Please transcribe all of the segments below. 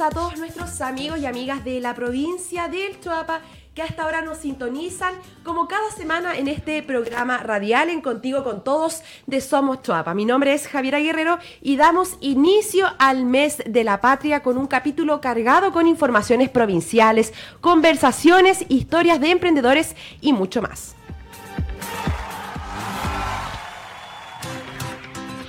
A todos nuestros amigos y amigas de la provincia del Choapa que hasta ahora nos sintonizan como cada semana en este programa radial en Contigo con Todos de Somos Choapa. Mi nombre es Javiera Guerrero y damos inicio al mes de la patria con un capítulo cargado con informaciones provinciales, conversaciones, historias de emprendedores y mucho más.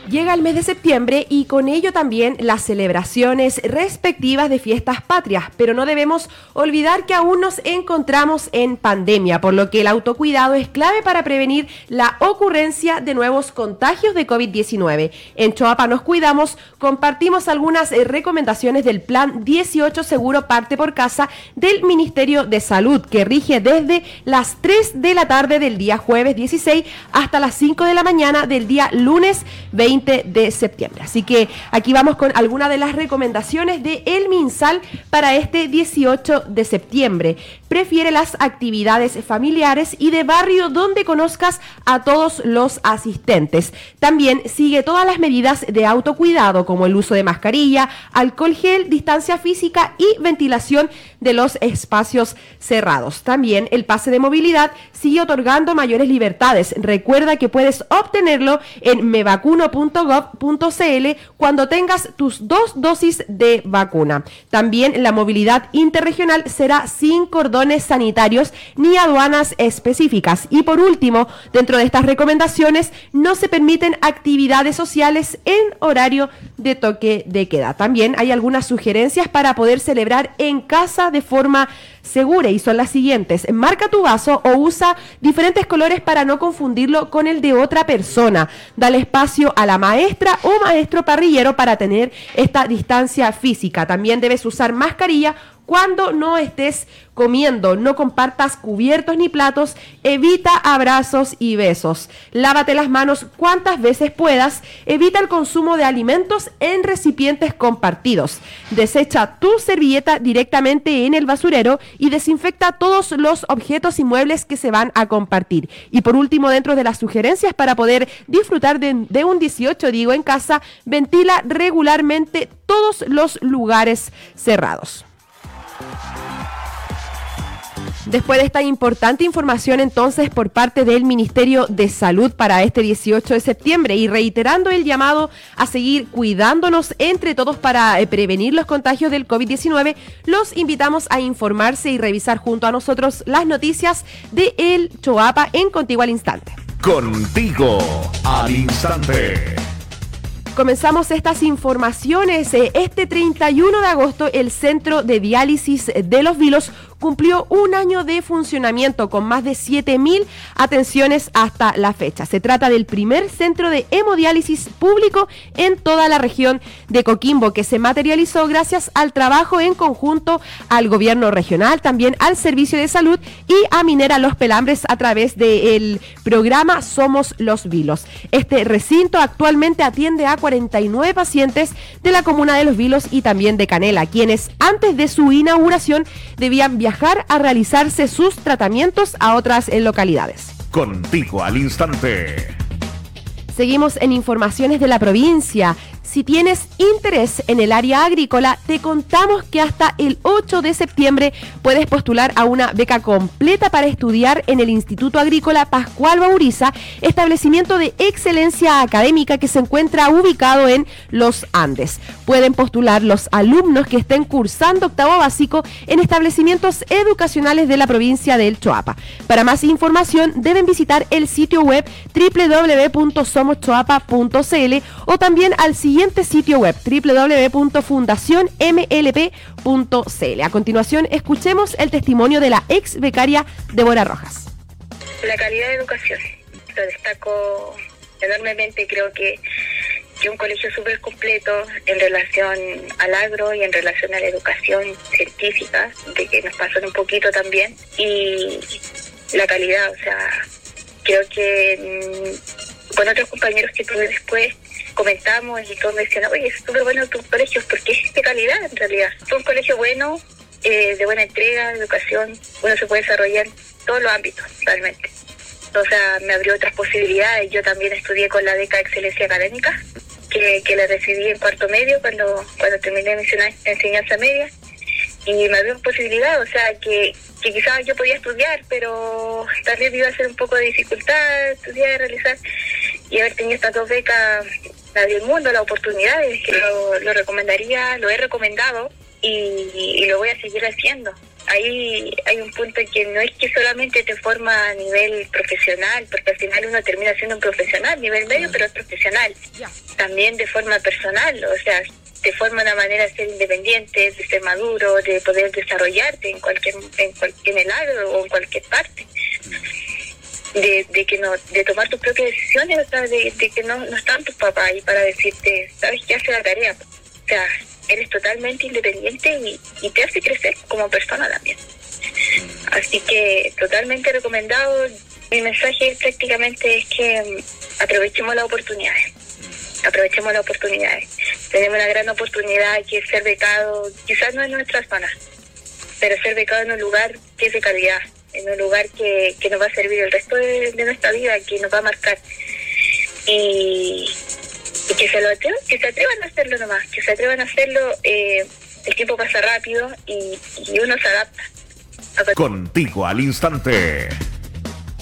Llega el mes de septiembre y con ello también las celebraciones respectivas de fiestas patrias, pero no debemos olvidar que aún nos encontramos en pandemia, por lo que el autocuidado es clave para prevenir la ocurrencia de nuevos contagios de COVID-19. En Choapa nos cuidamos, compartimos algunas eh, recomendaciones del plan 18 Seguro Parte por Casa del Ministerio de Salud, que rige desde las 3 de la tarde del día jueves 16 hasta las 5 de la mañana del día lunes 20 de septiembre. Así que aquí vamos con algunas de las recomendaciones de El Minsal para este 18 de septiembre. Prefiere las actividades familiares y de barrio donde conozcas a todos los asistentes. También sigue todas las medidas de autocuidado como el uso de mascarilla, alcohol gel, distancia física y ventilación de los espacios cerrados. También el pase de movilidad sigue otorgando mayores libertades. Recuerda que puedes obtenerlo en mevacuno.com .gov.cl cuando tengas tus dos dosis de vacuna. También la movilidad interregional será sin cordones sanitarios ni aduanas específicas. Y por último, dentro de estas recomendaciones, no se permiten actividades sociales en horario de toque de queda. También hay algunas sugerencias para poder celebrar en casa de forma segura y son las siguientes. Marca tu vaso o usa diferentes colores para no confundirlo con el de otra persona. Dale espacio a la maestra o maestro parrillero para tener esta distancia física. También debes usar mascarilla cuando no estés comiendo, no compartas cubiertos ni platos, evita abrazos y besos. Lávate las manos cuantas veces puedas, evita el consumo de alimentos en recipientes compartidos. Desecha tu servilleta directamente en el basurero y desinfecta todos los objetos y muebles que se van a compartir. Y por último, dentro de las sugerencias para poder disfrutar de, de un 18, digo, en casa, ventila regularmente todos los lugares cerrados. Después de esta importante información entonces por parte del Ministerio de Salud para este 18 de septiembre y reiterando el llamado a seguir cuidándonos entre todos para eh, prevenir los contagios del COVID-19, los invitamos a informarse y revisar junto a nosotros las noticias de El Choapa en Contigo al Instante. Contigo al Instante. Comenzamos estas informaciones. Eh, este 31 de agosto, el Centro de Diálisis de los Vilos cumplió un año de funcionamiento con más de 7.000 atenciones hasta la fecha. Se trata del primer centro de hemodiálisis público en toda la región de Coquimbo que se materializó gracias al trabajo en conjunto al gobierno regional, también al Servicio de Salud y a Minera Los Pelambres a través del programa Somos los Vilos. Este recinto actualmente atiende a 49 pacientes de la comuna de Los Vilos y también de Canela, quienes antes de su inauguración debían viajar viajar a realizarse sus tratamientos a otras eh, localidades. Contigo al instante. Seguimos en informaciones de la provincia. Si tienes interés en el área agrícola, te contamos que hasta el 8 de septiembre puedes postular a una beca completa para estudiar en el Instituto Agrícola Pascual Bauriza, establecimiento de excelencia académica que se encuentra ubicado en Los Andes. Pueden postular los alumnos que estén cursando octavo básico en establecimientos educacionales de la provincia del Choapa. Para más información deben visitar el sitio web www.somoschoapa.cl o también al siguiente sitio web www.fundacionmlp.cl. A continuación, escuchemos el testimonio de la ex becaria Débora Rojas. La calidad de educación, lo destaco enormemente, creo que que un colegio súper completo en relación al agro y en relación a la educación científica, de que nos pasan un poquito también, y la calidad, o sea, creo que mm, con otros compañeros que tuve después comentamos y todos me decían, oye, es súper bueno tu colegio, porque es de calidad en realidad. Fue un colegio bueno, eh, de buena entrega, de educación, uno se puede desarrollar en todos los ámbitos, realmente. O sea, me abrió otras posibilidades. Yo también estudié con la beca de excelencia académica, que, la recibí en cuarto medio cuando, cuando terminé mi enseñanza media. Y me abrió posibilidad, o sea, que, que quizás yo podía estudiar, pero también iba a ser un poco de dificultad estudiar, realizar. Y haber tenido estas dos becas, la del mundo, las oportunidades, que lo, lo recomendaría, lo he recomendado y, lo voy a seguir haciendo. Ahí hay un punto que no es que solamente te forma a nivel profesional, porque al final uno termina siendo un profesional, a nivel medio, pero es profesional. También de forma personal, o sea, te forma una manera de ser independiente, de ser maduro, de poder desarrollarte en cualquier en, cualquier, en el agro o en cualquier parte. De, de que no de tomar tus propias decisiones, o sea, de, que no, no están tus papás ahí para decirte, sabes qué hace la tarea. O sea, eres totalmente independiente y, te hace crecer como persona también. Así que totalmente recomendado. Mi mensaje prácticamente es que mm, aprovechemos las oportunidades. Aprovechemos las oportunidades. Tenemos una gran oportunidad que es ser becado, quizás no en nuestra zona, pero ser becado en un lugar que es de calidad, en un lugar que, que nos va a servir el resto de, nuestra vida, que nos va a marcar. Y, que se lo atrevan, que se atrevan a hacerlo nomás, que se atrevan a hacerlo, eh, el tiempo pasa rápido y uno se adapta. Contigo al instante.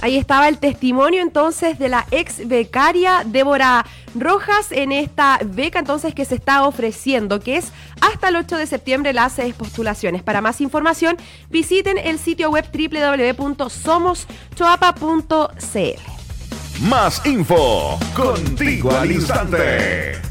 Ahí estaba el testimonio entonces de la ex becaria Débora Rojas en esta beca entonces que se está ofreciendo, que es hasta el 8 de septiembre las postulaciones. Para más información, visiten el sitio web www.somoschoapa.cl. Más info. Contigo al instante.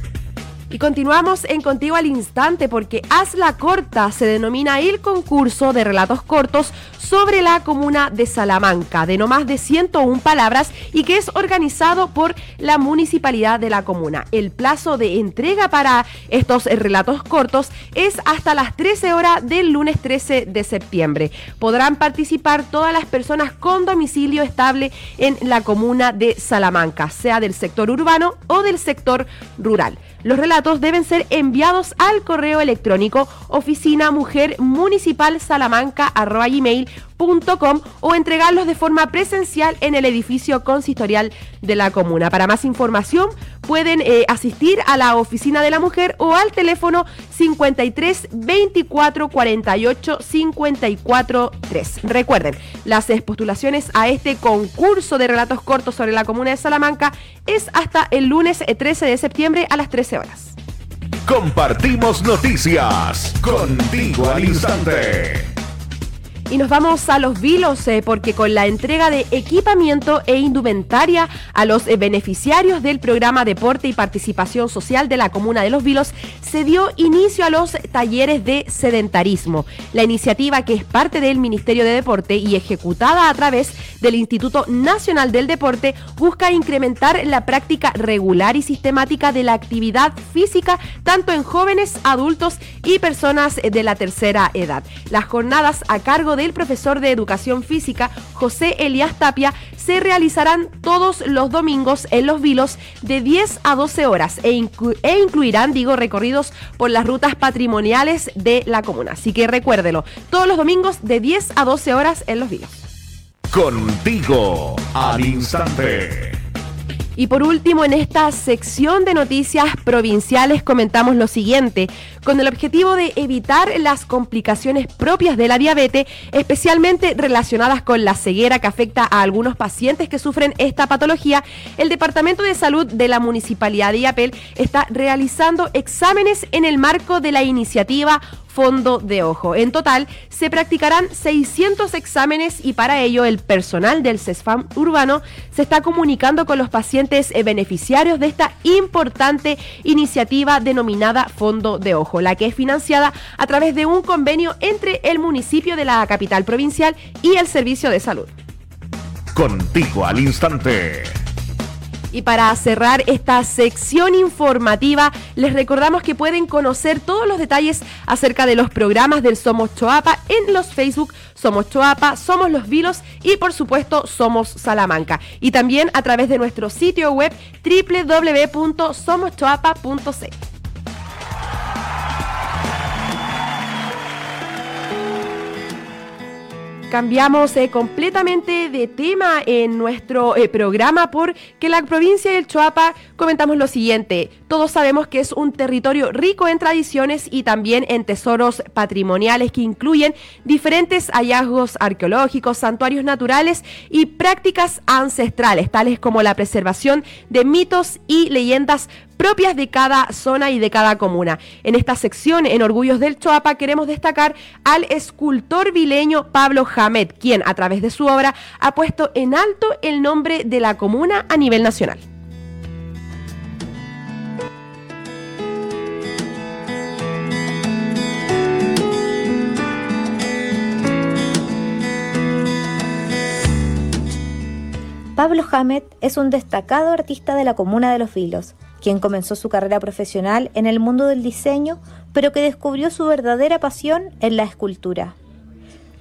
Y continuamos en Contigo al Instante porque Hazla Corta se denomina el concurso de relatos cortos sobre la comuna de Salamanca, de no más de 101 palabras y que es organizado por la municipalidad de la comuna. El plazo de entrega para estos relatos cortos es hasta las 13 horas del lunes 13 de septiembre. Podrán participar todas las personas con domicilio estable en la comuna de Salamanca, sea del sector urbano o del sector rural. Los relatos deben ser enviados al correo electrónico oficina mujer municipal salamanca o entregarlos de forma presencial en el edificio consistorial de la comuna. Para más información pueden eh, asistir a la oficina de la mujer o al teléfono 53 24 48 54 3. Recuerden, las postulaciones a este concurso de relatos cortos sobre la comuna de Salamanca es hasta el lunes 13 de septiembre a las 13 horas. Compartimos noticias contigo al instante. Y nos vamos a los vilos eh, porque con la entrega de equipamiento e indumentaria a los eh, beneficiarios del programa Deporte y Participación Social de la Comuna de Los Vilos se dio inicio a los talleres de sedentarismo. La iniciativa que es parte del Ministerio de Deporte y ejecutada a través del Instituto Nacional del Deporte busca incrementar la práctica regular y sistemática de la actividad física tanto en jóvenes, adultos y personas de la tercera edad. Las jornadas a cargo del profesor de educación física José Elías Tapia se realizarán todos los domingos en Los Vilos de 10 a 12 horas e, e, incluirán, digo, recorridos por las rutas patrimoniales de la comuna. Así que recuérdelo, todos los domingos de 10 a 12 horas en Los Vilos. Contigo al instante. Y por último, en esta sección de noticias provinciales comentamos lo siguiente. Con el objetivo de evitar las complicaciones propias de la diabetes, especialmente relacionadas con la ceguera que afecta a algunos pacientes que sufren esta patología, el Departamento de Salud de la Municipalidad de Iapel está realizando exámenes en el marco de la iniciativa fondo de ojo. En total, se practicarán 600 exámenes y para ello el personal del CESFAM urbano se está comunicando con los pacientes eh, beneficiarios de esta importante iniciativa denominada Fondo de Ojo, la que es financiada a través de un convenio entre el municipio de la capital provincial y el Servicio de Salud. Contigo al instante. Y para cerrar esta sección informativa, les recordamos que pueden conocer todos los detalles acerca de los programas del Somos Choapa en los Facebook Somos Choapa, Somos Los Vilos y por supuesto Somos Salamanca. Y también a través de nuestro sitio web www.somoschoapa.c. Cambiamos eh, completamente de tema en nuestro eh, programa porque la provincia del Choapa comentamos lo siguiente. Todos sabemos que es un territorio rico en tradiciones y también en tesoros patrimoniales que incluyen diferentes hallazgos arqueológicos, santuarios naturales y prácticas ancestrales, tales como la preservación de mitos y leyendas propias de cada zona y de cada comuna. En esta sección, en Orgullos del Choapa, queremos destacar al escultor vileño Pablo Jamet, quien a través de su obra ha puesto en alto el nombre de la comuna a nivel nacional. Pablo Hamet es un destacado artista de la comuna de Los Vilos quien comenzó su carrera profesional en el mundo del diseño, pero que descubrió su verdadera pasión en la escultura.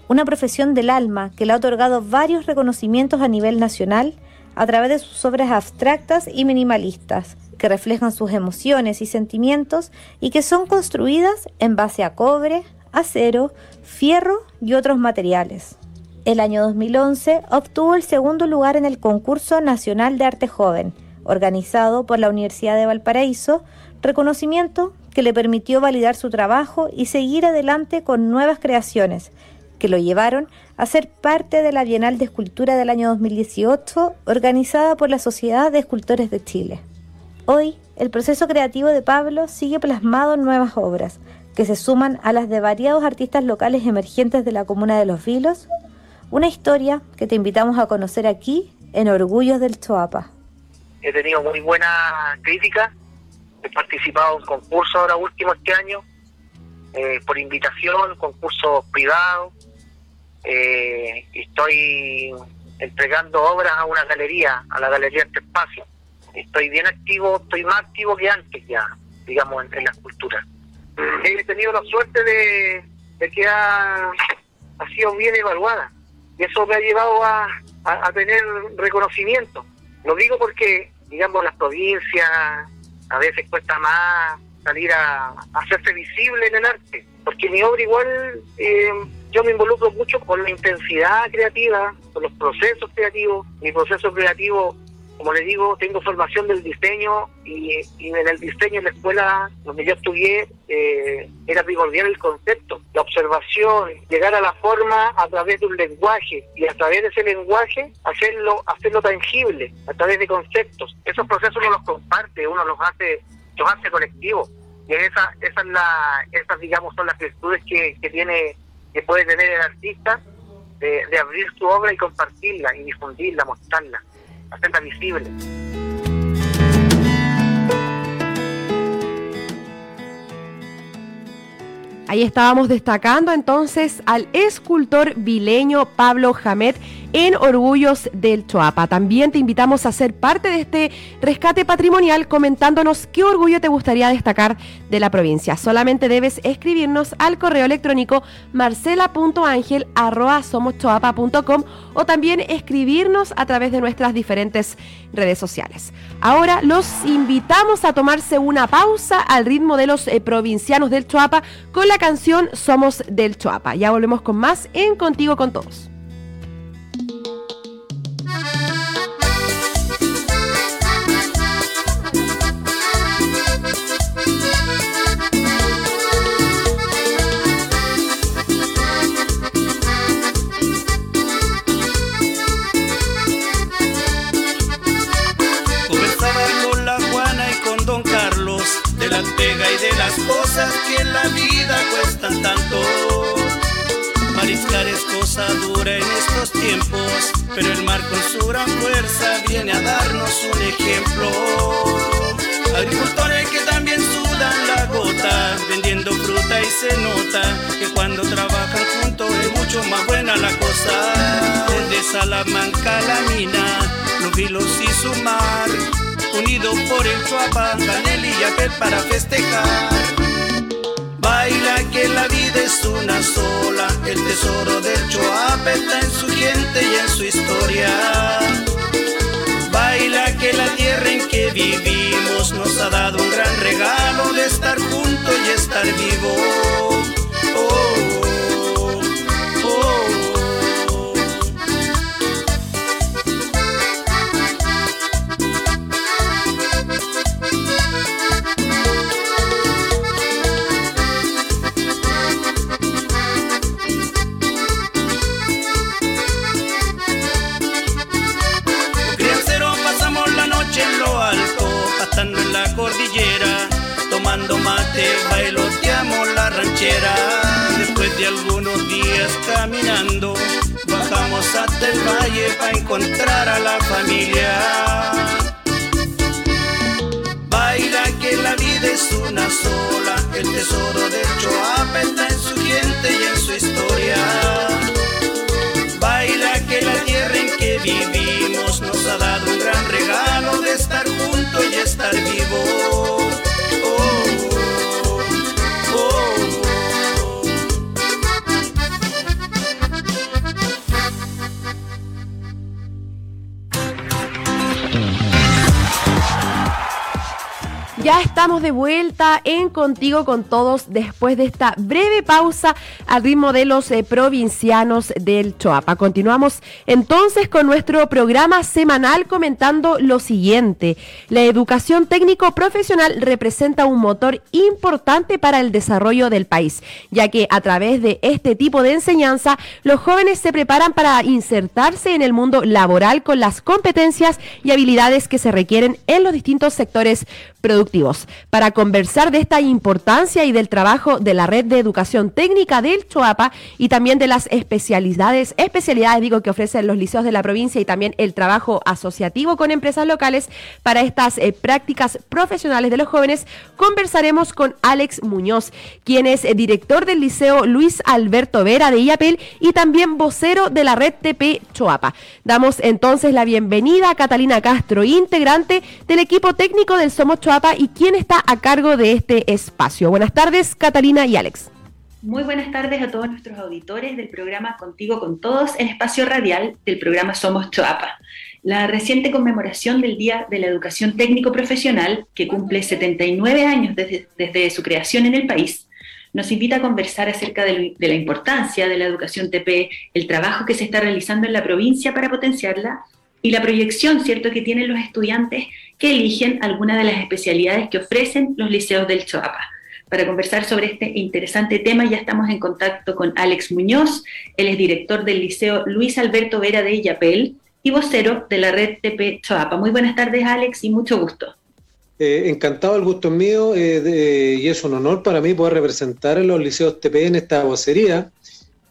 Una profesión del alma que le ha otorgado varios reconocimientos a nivel nacional a través de sus obras abstractas y minimalistas, que reflejan sus emociones y sentimientos y que son construidas en base a cobre, acero, fierro y otros materiales. El año 2011 obtuvo el segundo lugar en el concurso nacional de arte joven, organizado por la Universidad de Valparaíso, reconocimiento que le permitió validar su trabajo y seguir adelante con nuevas creaciones, que lo llevaron a ser parte de la Bienal de Escultura del año 2018, organizada por la Sociedad de Escultores de Chile. Hoy, el proceso creativo de Pablo sigue plasmado en nuevas obras, que se suman a las de variados artistas locales emergentes de la comuna de Los Vilos, una historia que te invitamos a conocer aquí en Orgullos del Choapa he tenido muy buena crítica, he participado en concursos ahora último este año, eh, por invitación, concursos privados, eh, estoy entregando obras a una galería, a la Galería Este Espacio. Estoy bien activo, estoy más activo que antes ya, digamos, en, la escultura. He tenido la suerte de, que ha, sido bien evaluada y eso me ha llevado a, a tener reconocimiento. Lo digo porque digamos, las provincias, a veces cuesta más salir a, hacerse visible en el arte, porque mi obra igual, eh, yo me involucro mucho con la intensidad creativa, con los procesos creativos, mi proceso creativo como les digo, tengo formación del diseño y, en el diseño en la escuela donde yo estudié eh, era primordial el concepto, la observación, llegar a la forma a través de un lenguaje y a través de ese lenguaje hacerlo, hacerlo tangible, a través de conceptos. Esos procesos uno los comparte, uno los hace, los hace colectivos. Y esa, esa es la, esas digamos son las virtudes que, que tiene, que puede tener el artista de, de abrir su obra y compartirla y difundirla, mostrarla Ahí estábamos destacando entonces al escultor vileño Pablo Jamet en Orgullos del Choapa. También te invitamos a ser parte de este rescate patrimonial comentándonos qué orgullo te gustaría destacar de la provincia. Solamente debes escribirnos al correo electrónico marcela.angel.com o también escribirnos a través de nuestras diferentes redes sociales. Ahora los invitamos a tomarse una pausa al ritmo de los eh, provincianos del Choapa con la canción Somos del Choapa. Ya volvemos con más en Contigo con Todos. Y de las cosas que en la vida cuestan tanto. Mariscar es cosa dura en estos tiempos, pero el mar con su gran fuerza viene a darnos un ejemplo. Agricultores que también sudan la gota, vendiendo fruta y se nota que cuando trabajan juntos es mucho más buena la cosa. Desde Salamanca la mina, los vilos y su mar unido por el Chuapa, Canel y Yapel para festejar. Baila que la vida es una sola, el tesoro del Chuapa está en su gente y en su historia. Baila que la tierra en que vivimos nos ha dado un gran regalo de estar juntos y estar vivos. Oh, bajamos hasta el valle para encontrar a la familia. Baila que la vida es una sola, el tesoro de Choapa está en su gente y en su historia. Baila que la tierra en que vivimos nos ha dado un gran regalo de estar juntos y estar vivos. Ya estamos de vuelta en Contigo con Todos después de esta breve pausa al ritmo de los eh, provincianos del Choapa. Continuamos entonces con nuestro programa semanal comentando lo siguiente. La educación técnico profesional representa un motor importante para el desarrollo del país, ya que a través de este tipo de enseñanza los jóvenes se preparan para insertarse en el mundo laboral con las competencias y habilidades que se requieren en los distintos sectores productivos. Para conversar de esta importancia y del trabajo de la red de educación técnica del Choapa y también de las especialidades, especialidades digo que ofrecen los liceos de la provincia y también el trabajo asociativo con empresas locales para estas eh, prácticas profesionales de los jóvenes, conversaremos con Alex Muñoz, quien es eh, director del Liceo Luis Alberto Vera de IAPEL y también vocero de la red TP Choapa. Damos entonces la bienvenida a Catalina Castro, integrante del equipo técnico del Somos Choapa quién está a cargo de este espacio. Buenas tardes, Catalina y Alex. Muy buenas tardes a todos nuestros auditores del programa Contigo con Todos, el espacio radial del programa Somos Choapa. La reciente conmemoración del Día de la Educación Técnico Profesional, que cumple 79 años desde, su creación en el país, nos invita a conversar acerca de, de la importancia de la educación TP, el trabajo que se está realizando en la provincia para potenciarla y la proyección, ¿cierto?, que tienen los estudiantes que eligen alguna de las especialidades que ofrecen los liceos del Choapa. Para conversar sobre este interesante tema ya estamos en contacto con Alex Muñoz, él es director del Liceo Luis Alberto Vera de Illapel y vocero de la red TP Choapa. Muy buenas tardes Alex y mucho gusto. Eh, encantado, el gusto es mío eh, y es un honor para mí poder representar a los liceos TP en esta vocería,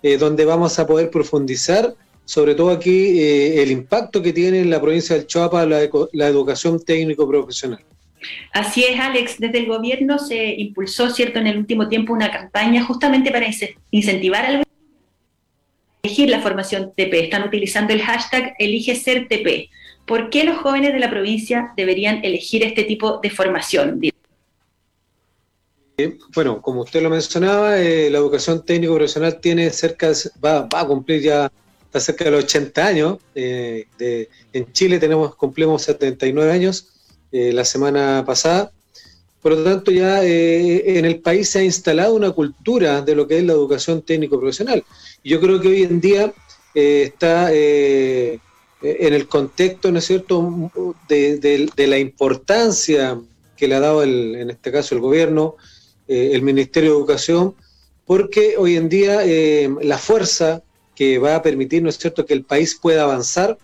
eh, donde vamos a poder profundizar sobre todo aquí eh, el impacto que tiene en la provincia del Choapa la, la educación técnico-profesional. Así es, Alex. Desde el gobierno se impulsó, cierto, en el último tiempo una campaña justamente para incentivar al elegir la formación TP. Están utilizando el hashtag Elige Ser TP. ¿Por qué los jóvenes de la provincia deberían elegir este tipo de formación? Bueno, como usted lo mencionaba, eh, la educación técnico-profesional tiene cerca, va, va a cumplir ya está cerca de los 80 años. Eh, en Chile tenemos, cumplimos 79 años eh, la semana pasada. Por lo tanto, ya eh, en el país se ha instalado una cultura de lo que es la educación técnico-profesional. Yo creo que hoy en día está en el contexto, ¿no es cierto?, de, la importancia que le ha dado, en este caso, el gobierno, el Ministerio de Educación, porque hoy en día la fuerza que va a permitir, ¿no es cierto?, que el país pueda avanzar,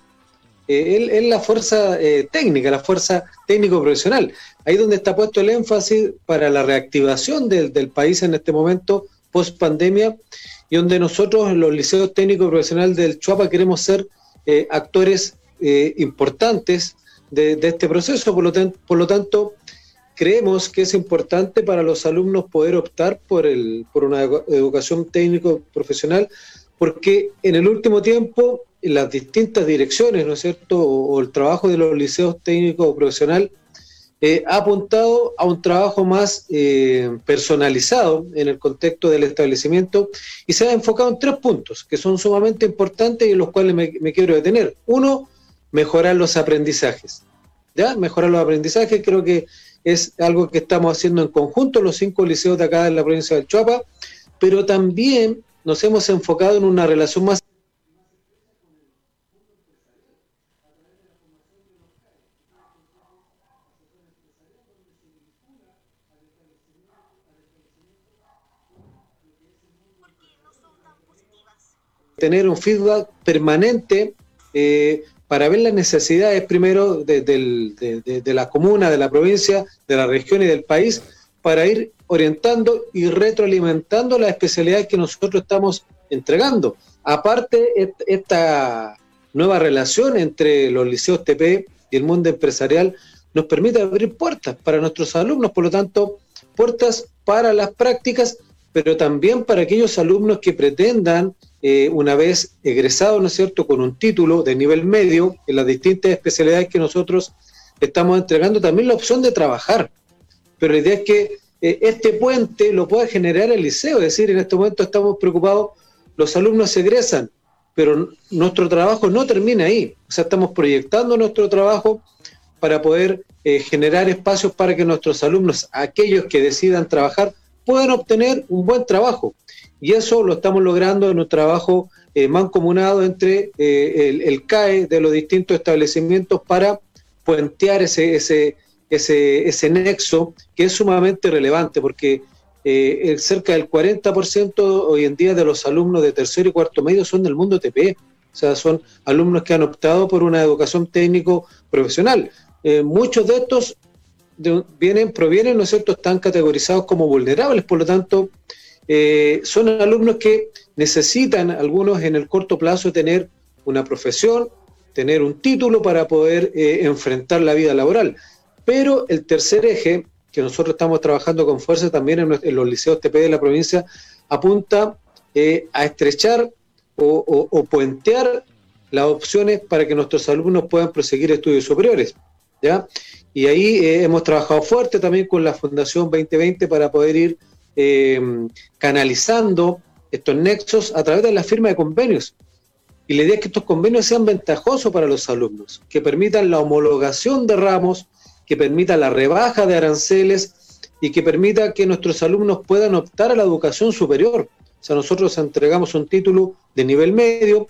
eh, es la fuerza eh, técnica, la fuerza técnico-profesional. Ahí donde está puesto el énfasis para la reactivación del, país en este momento, post pandemia, y donde nosotros, los liceos técnico-profesionales del Chuapa, queremos ser eh, actores importantes de, este proceso. Por lo, por lo tanto, creemos que es importante para los alumnos poder optar por, el, por una educación técnico-profesional porque en el último tiempo las distintas direcciones, ¿no es cierto?, o, el trabajo de los liceos técnicos profesional eh, ha apuntado a un trabajo más eh, personalizado en el contexto del establecimiento y se ha enfocado en tres puntos que son sumamente importantes y en los cuales me, me quiero detener. Uno, mejorar los aprendizajes. ¿Ya? Mejorar los aprendizajes creo que es algo que estamos haciendo en conjunto los cinco liceos de acá en la provincia del Chuapa, pero también nos hemos enfocado en una relación más tener un feedback permanente eh, para ver las necesidades primero de, la comuna, de la provincia, de la región y del país, para ir orientando y retroalimentando las especialidades que nosotros estamos entregando. Aparte, esta nueva relación entre los liceos TP y el mundo empresarial nos permite abrir puertas para nuestros alumnos, por lo tanto, puertas para las prácticas, pero también para aquellos alumnos que pretendan eh, una vez egresado, ¿no es cierto?, con un título de nivel medio en las distintas especialidades que nosotros estamos entregando, también la opción de trabajar. Pero la idea es que eh, este puente lo pueda generar el liceo, es decir, en este momento estamos preocupados, los alumnos se egresan, pero nuestro trabajo no termina ahí, o sea, estamos proyectando nuestro trabajo para poder eh, generar espacios para que nuestros alumnos, aquellos que decidan trabajar, puedan obtener un buen trabajo. Y eso lo estamos logrando en un trabajo eh, mancomunado entre eh, el, CAE de los distintos establecimientos para puentear ese, ese, ese, ese nexo que es sumamente relevante porque eh, cerca del 40% hoy en día de los alumnos de tercero y cuarto medio son del mundo TP. O sea, son alumnos que han optado por una educación técnico profesional. muchos de estos vienen, provienen, ¿no es cierto?, están categorizados como vulnerables, por lo tanto, eh, son alumnos que necesitan, algunos en el corto plazo, tener una profesión, tener un título para poder eh, enfrentar la vida laboral. Pero el tercer eje, que nosotros estamos trabajando con fuerza también en, los liceos TP de la provincia, apunta eh, a estrechar o, puentear las opciones para que nuestros alumnos puedan proseguir estudios superiores. ¿ya? Y ahí hemos trabajado fuerte también con la Fundación 2020 para poder ir eh, canalizando estos nexos a través de la firma de convenios. Y la idea es que estos convenios sean ventajosos para los alumnos, que permitan la homologación de ramos, que permitan la rebaja de aranceles y que permita que nuestros alumnos puedan optar a la educación superior. O sea, nosotros entregamos un título de nivel medio,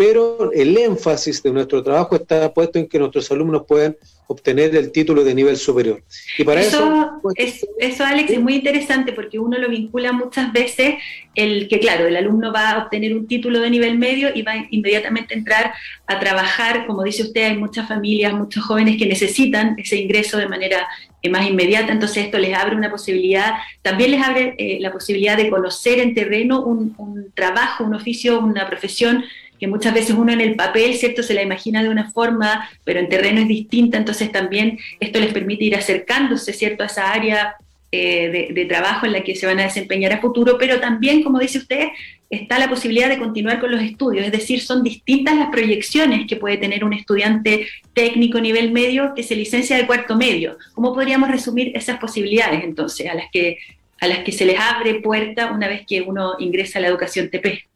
pero el énfasis de nuestro trabajo está puesto en que nuestros alumnos puedan obtener el título de nivel superior. Y para eso, pues, eso, Alex, es muy interesante porque uno lo vincula muchas veces el que, claro, el alumno va a obtener un título de nivel medio y va a inmediatamente entrar a trabajar. Como dice usted, hay muchas familias, muchos jóvenes que necesitan ese ingreso de manera eh, más inmediata, entonces esto les abre una posibilidad, también les abre eh, la posibilidad de conocer en terreno un, un trabajo, un oficio, una profesión que muchas veces uno en el papel, ¿cierto? Se la imagina de una forma, pero en terreno es distinta, entonces también esto les permite ir acercándose, ¿cierto? A esa área eh, de, trabajo en la que se van a desempeñar a futuro, pero también, como dice usted, está la posibilidad de continuar con los estudios, es decir, son distintas las proyecciones que puede tener un estudiante técnico nivel medio que se licencia de cuarto medio. ¿Cómo podríamos resumir esas posibilidades entonces a las que, a las que se les abre puerta una vez que uno ingresa a la educación TP?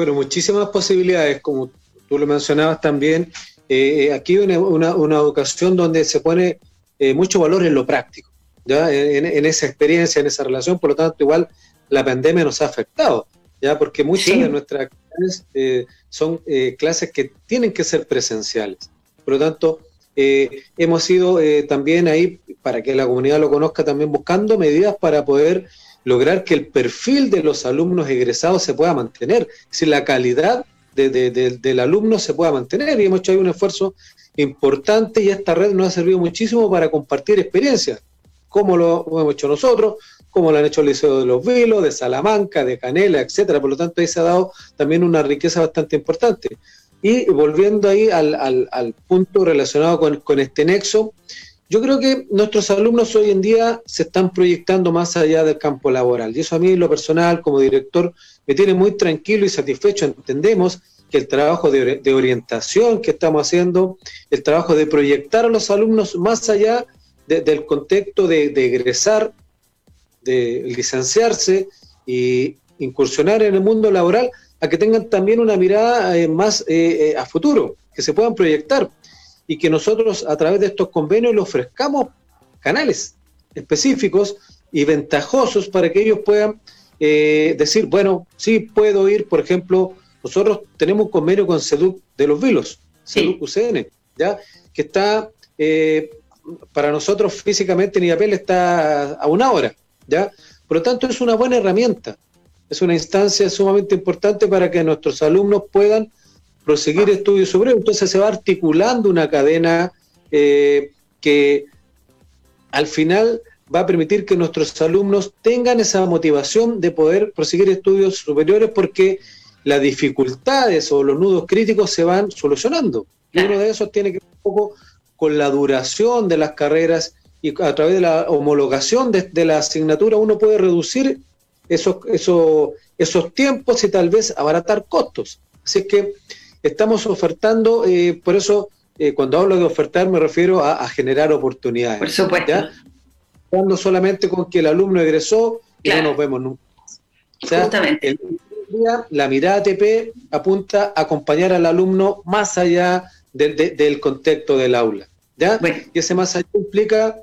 Bueno, muchísimas posibilidades, como tú lo mencionabas también. Eh, eh, aquí hay una, una, educación donde se pone eh, mucho valor en lo práctico, ¿ya? En, esa experiencia, en esa relación. Por lo tanto, igual la pandemia nos ha afectado, ya porque muchas de nuestras clases son clases que tienen que ser presenciales. Por lo tanto, hemos ido también ahí, para que la comunidad lo conozca, también buscando medidas para poder lograr que el perfil de los alumnos egresados se pueda mantener, si la calidad del alumno se pueda mantener. Y hemos hecho ahí un esfuerzo importante y esta red nos ha servido muchísimo para compartir experiencias, como lo hemos hecho nosotros, como lo han hecho el Liceo de los Vilos, de Salamanca, de Canela, etcétera. Por lo tanto, ahí se ha dado también una riqueza bastante importante. Y volviendo ahí al, punto relacionado con, con este nexo, yo creo que nuestros alumnos hoy en día se están proyectando más allá del campo laboral y eso a mí lo personal como director me tiene muy tranquilo y satisfecho. Entendemos que el trabajo de, orientación que estamos haciendo, el trabajo de proyectar a los alumnos más allá del contexto de, egresar, de licenciarse y incursionar en el mundo laboral, a que tengan también una mirada eh, más eh, a futuro, que se puedan proyectar y que nosotros a través de estos convenios le ofrezcamos canales específicos y ventajosos para que ellos puedan decir, bueno, sí puedo ir, por ejemplo, nosotros tenemos un convenio con SEDUC de los Vilos, SEDUC UCN, ¿ya? que está eh, para nosotros físicamente en IAPEL está a una hora, ¿ya? Por lo tanto, es una buena herramienta, es una instancia sumamente importante para que nuestros alumnos puedan proseguir estudios sobre Entonces se va articulando una cadena eh, que al final va a permitir que nuestros alumnos tengan esa motivación de poder proseguir estudios superiores porque las dificultades o los nudos críticos se van solucionando. Y uno de esos tiene que ver un poco con la duración de las carreras y a través de la homologación de, la asignatura uno puede reducir esos, esos, esos tiempos y tal vez abaratar costos. Así que estamos ofertando, eh, por eso eh, cuando hablo de ofertar me refiero a, generar oportunidades. Por supuesto. No solamente con que el alumno egresó y no nos vemos nunca. O sea, la mirada ATP apunta a acompañar al alumno más allá del contexto del aula. ¿ya? Y ese más allá implica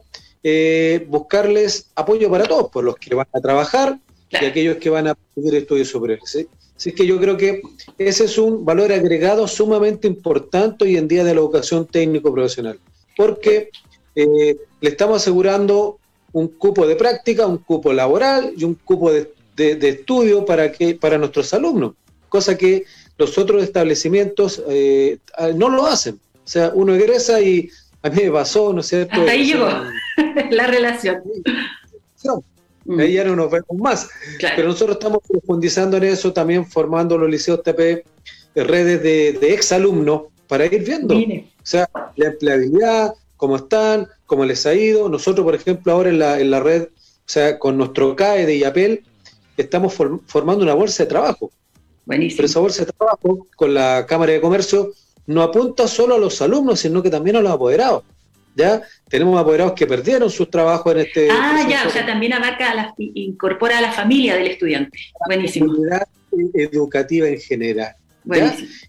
eh, buscarles apoyo para todos, por los que van a trabajar y aquellos que van a pedir estudios superiores. ¿sí? Así que yo creo que ese es un valor agregado sumamente importante hoy en día de la educación técnico profesional, porque eh, le estamos asegurando un cupo de práctica, un cupo laboral y un cupo de, de, estudio para, que, para nuestros alumnos, cosa que los otros establecimientos eh, no lo hacen. O sea, uno egresa y a mí me pasó, ¿no es cierto? Hasta ahí llegó la relación. Mm. Ahí ya no nos vemos más. Pero nosotros estamos profundizando en eso, también formando los liceos TP, eh, redes de, de exalumnos, para ir viendo. O sea, la empleabilidad, cómo están, cómo les ha ido. Nosotros, por ejemplo, ahora en la, en la red, o sea, con nuestro CAE de IAPEL, estamos formando una bolsa de trabajo. Buenísimo. Pero esa bolsa de trabajo con la Cámara de Comercio no apunta solo a los alumnos, sino que también a los apoderados. ¿Ya? Tenemos apoderados que perdieron sus trabajos en este. Ah, ya, o sea, también abarca, a incorpora a la familia del estudiante. Buenísimo. La comunidad educativa en general.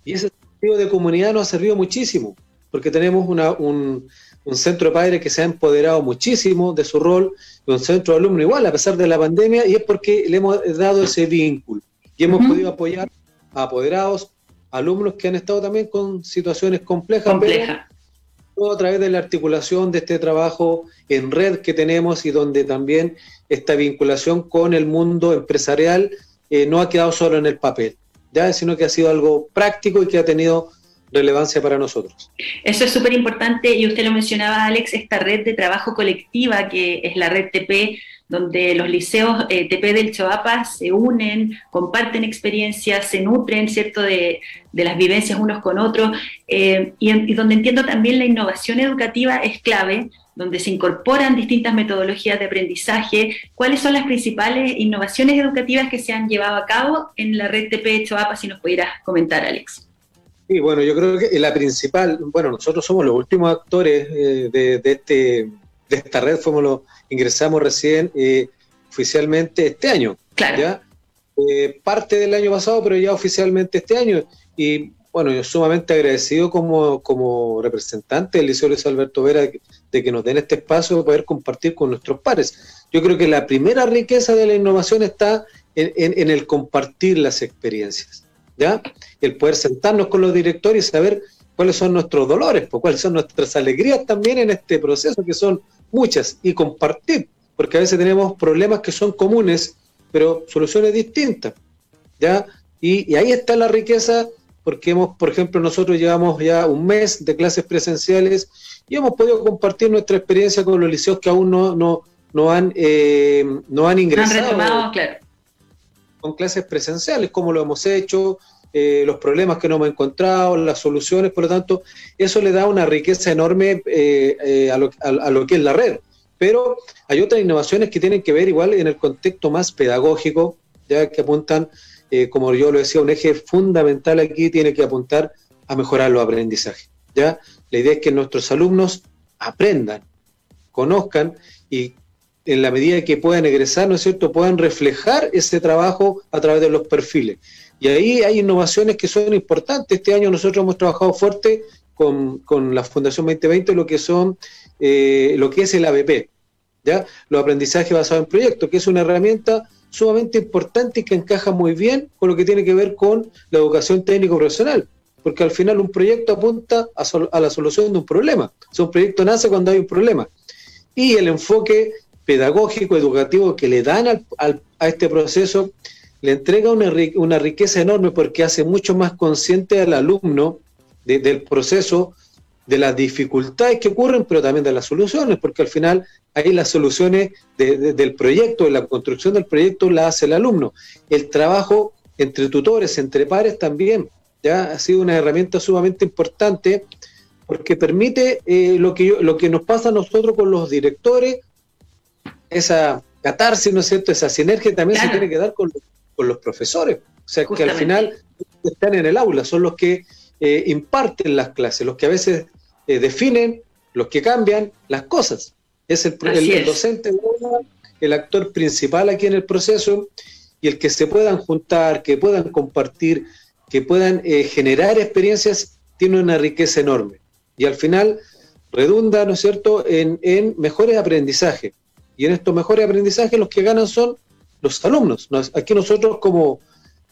Y ese sentido de comunidad nos ha servido muchísimo, porque tenemos una, un, un centro de padres que se ha empoderado muchísimo de su rol, y un centro de alumnos igual, a pesar de la pandemia, y es porque le hemos dado ese vínculo y hemos podido apoyar a apoderados, alumnos que han estado también con situaciones complejas, todo a través de la articulación de este trabajo en red que tenemos y donde también esta vinculación con el mundo empresarial eh, no ha quedado solo en el papel, ya sino que ha sido algo práctico y que ha tenido relevancia para nosotros. Eso es súper importante y usted lo mencionaba, Alex, esta red de trabajo colectiva que es la red TP, donde los liceos eh, TP del Choapa se unen, comparten experiencias, se nutren, ¿cierto?, de, las vivencias unos con otros, eh, y, y, donde entiendo también la innovación educativa es clave, donde se incorporan distintas metodologías de aprendizaje. ¿Cuáles son las principales innovaciones educativas que se han llevado a cabo en la red TP Choapa? Si nos pudieras comentar, Alex. Sí, bueno, yo creo que la principal, bueno, nosotros somos los últimos actores eh, de, este, de esta red, fuimos los, ingresamos recién eh, oficialmente este año. Claro. Eh, parte del año pasado, pero ya oficialmente este año. Y bueno, yo sumamente agradecido como, como representante del Liceo Luis Alberto Vera de, que nos den este espacio de poder compartir con nuestros pares. Yo creo que la primera riqueza de la innovación está en el compartir las experiencias. ¿ya? El poder sentarnos con los directores y saber cuáles son nuestros dolores, pues, cuáles son nuestras alegrías también en este proceso, que son muchas, y compartir, porque a veces tenemos problemas que son comunes, pero soluciones distintas, ¿ya? Y, ahí está la riqueza, porque hemos, por ejemplo, nosotros llevamos ya un mes de clases presenciales y hemos podido compartir nuestra experiencia con los liceos que aún no, no, no han, eh, no han ingresado. claro con clases presenciales, como lo hemos hecho, eh, los problemas que no hemos encontrado, las soluciones, por lo tanto, eso le da una riqueza enorme eh, eh, a, lo, que es la red. Pero hay otras innovaciones que tienen que ver igual en el contexto más pedagógico, ya que apuntan, como yo lo decía, un eje fundamental aquí tiene que apuntar a mejorar los aprendizajes. ¿ya? La idea es que nuestros alumnos aprendan conozcan y en la medida que puedan egresar, ¿no es cierto?, puedan reflejar ese trabajo a través de los perfiles. Y ahí hay innovaciones que son importantes. Este año nosotros hemos trabajado fuerte con, la Fundación 2020 lo que son eh, lo que es el ABP, ¿ya? Los aprendizajes basados en proyectos, que es una herramienta sumamente importante y que encaja muy bien con lo que tiene que ver con la educación técnico-profesional, porque al final un proyecto apunta a, la solución de un problema. O un proyecto nace cuando hay un problema. Y el enfoque pedagógico, educativo que le dan a este proceso, le entrega una, riqueza enorme porque hace mucho más consciente al alumno del proceso, de las dificultades que ocurren, pero también de las soluciones, porque al final ahí las soluciones del proyecto, de la construcción del proyecto, la hace el alumno. El trabajo entre tutores, entre pares también, ya ha sido una herramienta sumamente importante porque permite eh, lo, que lo que nos pasa a nosotros con los directores, esa catarsis, ¿no es cierto? Esa sinergia también se tiene que dar con, los profesores. O sea, que al final están en el aula, son los que eh, imparten las clases, los que a veces eh, definen, los que cambian las cosas. Es el, el, docente, el actor principal aquí en el proceso y el que se puedan juntar, que puedan compartir, que puedan eh, generar experiencias, tiene una riqueza enorme. Y al final redunda, ¿no es cierto?, en, en mejores aprendizajes. Y en estos mejores aprendizajes los que ganan son los alumnos. aquí nosotros como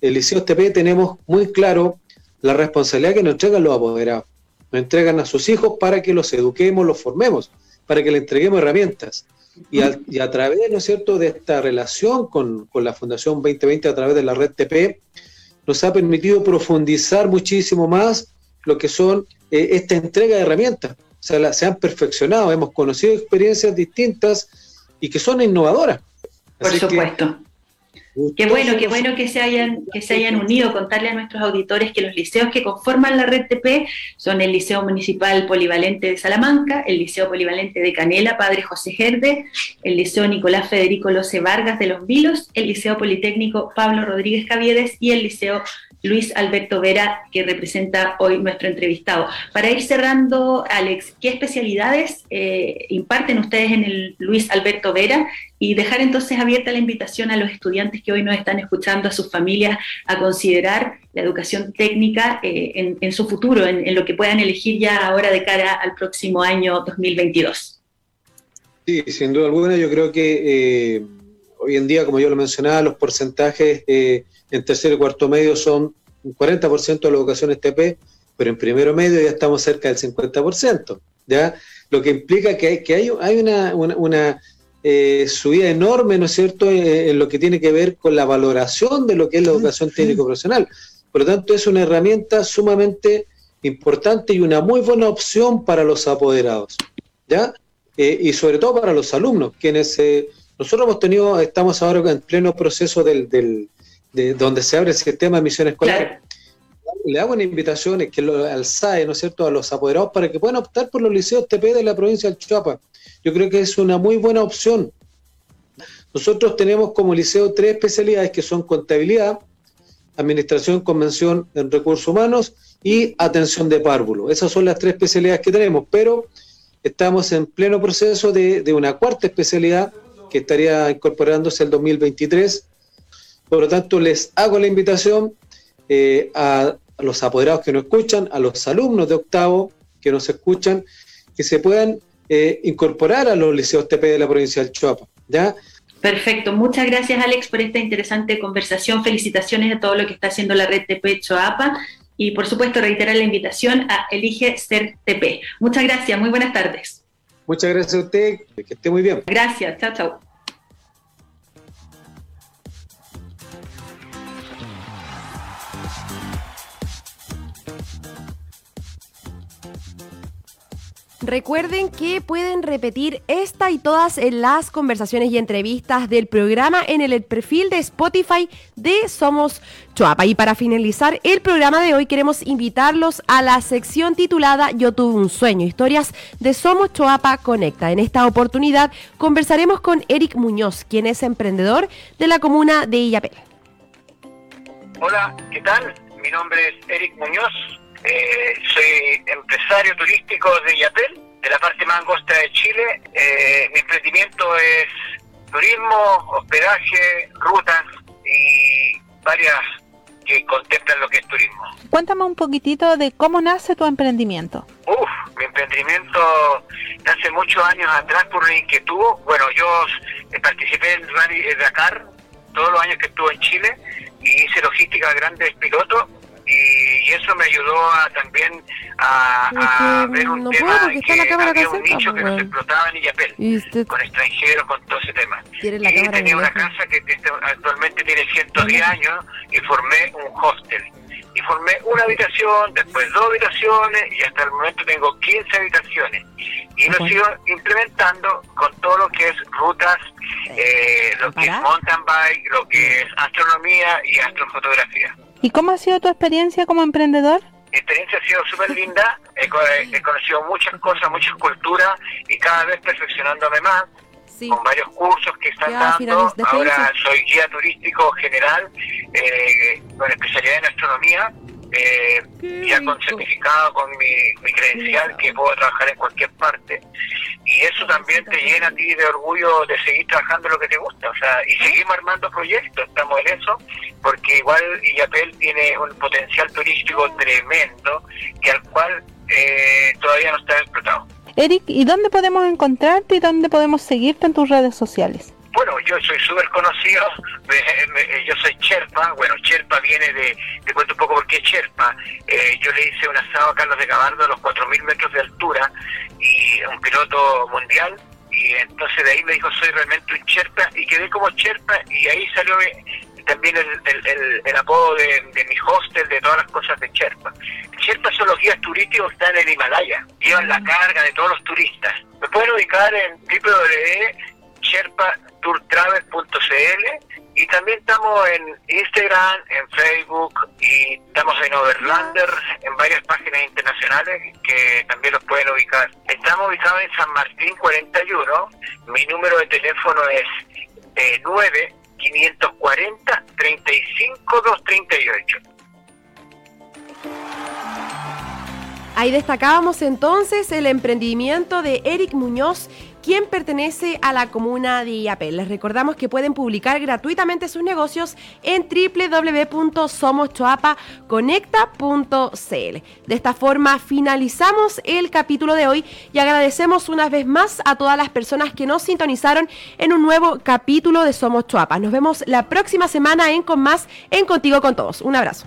el Liceo TP tenemos muy claro la responsabilidad que nos entregan los apoderados. Nos entregan a sus hijos para que los eduquemos, los formemos, para que le entreguemos herramientas. Y a, través, ¿no es cierto?, de esta relación con, la Fundación 2020 a través de la red TP, nos ha permitido profundizar muchísimo más lo que son eh, esta entrega de herramientas. O sea, se han perfeccionado, hemos conocido experiencias distintas y que son innovadoras. Por supuesto. Qué bueno, qué bueno que se hayan, que se hayan unido, contarle a nuestros auditores que los liceos que conforman la red TP son el Liceo Municipal Polivalente de Salamanca, el Liceo Polivalente de Canela, Padre José Gerde, el Liceo Nicolás Federico Loce Vargas de Los Vilos, el Liceo Politécnico Pablo Rodríguez Caviedes y el Liceo Luis Alberto Vera, que representa hoy nuestro entrevistado. Para ir cerrando, Alex, ¿qué especialidades eh, imparten ustedes en el Luis Alberto Vera? Y dejar entonces abierta la invitación a los estudiantes que hoy nos están escuchando, a sus familias, a considerar la educación técnica eh, en, su futuro, en, lo que puedan elegir ya ahora de cara al próximo año 2022. Sí, sin duda alguna, yo creo que eh, hoy en día, como yo lo mencionaba, los porcentajes en tercero y cuarto medio son un 40% de la educación STP, pero en primero medio ya estamos cerca del 50%, ¿ya? Lo que implica que hay, que hay, hay una, una, eh, subida enorme, ¿no es cierto?, eh, en lo que tiene que ver con la valoración de lo que es la educación técnico-profesional. Por lo tanto, es una herramienta sumamente importante y una muy buena opción para los apoderados, ¿ya? Eh, y sobre todo para los alumnos, quienes nosotros hemos tenido, estamos ahora en pleno proceso del, de donde se abre el sistema de admisión escolar, le hago una invitación que lo, al SAE, ¿no es cierto?, a los apoderados para que puedan optar por los liceos TP de la provincia del Chihuahua. Yo creo que es una muy buena opción. Nosotros tenemos como liceo tres especialidades que son contabilidad, administración, convención en recursos humanos y atención de párvulo. Esas son las tres especialidades que tenemos, pero estamos en pleno proceso de, de una cuarta especialidad que estaría incorporándose el 2023 por lo tanto, les hago la invitación eh, a, los apoderados que nos escuchan, a los alumnos de octavo que nos escuchan, que se puedan eh, incorporar a los liceos TP de la provincia del Chuapa. ¿ya? Perfecto, muchas gracias Alex por esta interesante conversación. Felicitaciones a todo lo que está haciendo la red TP Choapa y por supuesto reiterar la invitación a Elige Ser TP. Muchas gracias, muy buenas tardes. Muchas gracias a usted, que esté muy bien. Gracias, chao, chao. Recuerden que pueden repetir esta y todas las conversaciones y entrevistas del programa en el perfil de Spotify de Somos Choapa. Y para finalizar el programa de hoy queremos invitarlos a la sección titulada Yo tuve un sueño, historias de Somos Choapa Conecta. En esta oportunidad conversaremos con Eric Muñoz, quien es emprendedor de la comuna de Illapel. Hola, ¿qué tal? Mi nombre es Eric Muñoz, eh, soy empresario turístico de Yatel de la parte más angosta de Chile. Eh, mi emprendimiento es turismo, hospedaje, rutas y varias que contemplan lo que es turismo. Cuéntame un poquitito de cómo nace tu emprendimiento. Uf, mi emprendimiento nace muchos años atrás por una inquietud. Bueno, yo participé en Rally Dakar todos los años que estuve en Chile y hice logística de grandes pilotos y eso me ayudó a, también a, ver un tema que había un nicho que no se explotaba en Illapel, con extranjeros, con todo ese tema. Y tenía una casa que actualmente tiene 110 años y formé un hostel. Y formé una habitación, después dos habitaciones y hasta el momento tengo 15 habitaciones. Y lo sigo implementando con todo lo que es rutas, eh, lo que es mountain bike, lo que es astronomía y astrofotografía. ¿Y cómo ha sido tu experiencia como emprendedor? Mi experiencia ha sido súper linda, he, conocido muchas cosas, muchas culturas y cada vez perfeccionándome más. con varios cursos que están dando. Ahora soy guía turístico general eh, con especialidad en astronomía eh, ya con certificado, con mi, credencial, que puedo trabajar en cualquier parte. Y eso también te llena a ti de orgullo de seguir trabajando lo que te gusta. O sea, y seguimos armando proyectos, estamos en eso, porque igual Illapel tiene un potencial turístico tremendo, que al cual eh, todavía no está explotado. Eric, ¿y dónde podemos encontrarte y dónde podemos seguirte en tus redes sociales? Bueno, yo soy súper conocido, yo soy Cherpa, bueno, Cherpa viene de, te cuento un poco por qué Cherpa, eh, yo le hice un asado a Carlos de Cabardo a los 4.000 metros de altura y un piloto mundial, y entonces de ahí me dijo soy realmente un Cherpa y quedé como Cherpa y ahí salió también el, apodo de, mi hostel, de todas las cosas de Cherpa. Cherpa son los guías turísticos que están en el Himalaya, llevan la carga de todos los turistas. Me pueden ubicar en www.cherpa tourtravel.cl y también estamos en Instagram, en Facebook y estamos en Overlander, en varias páginas internacionales que también los pueden ubicar. Estamos ubicados en San Martín 41, mi número de teléfono es eh, 9 540 35 238. Ahí destacábamos entonces el emprendimiento de Eric Muñoz quien pertenece a la comuna de Iapel. Les recordamos que pueden publicar gratuitamente sus negocios en www.somoschoapaconecta.cl. De esta forma finalizamos el capítulo de hoy y agradecemos una vez más a todas las personas que nos sintonizaron en un nuevo capítulo de Somos Choapa. Nos vemos la próxima semana en Con Más en Contigo con Todos. Un abrazo.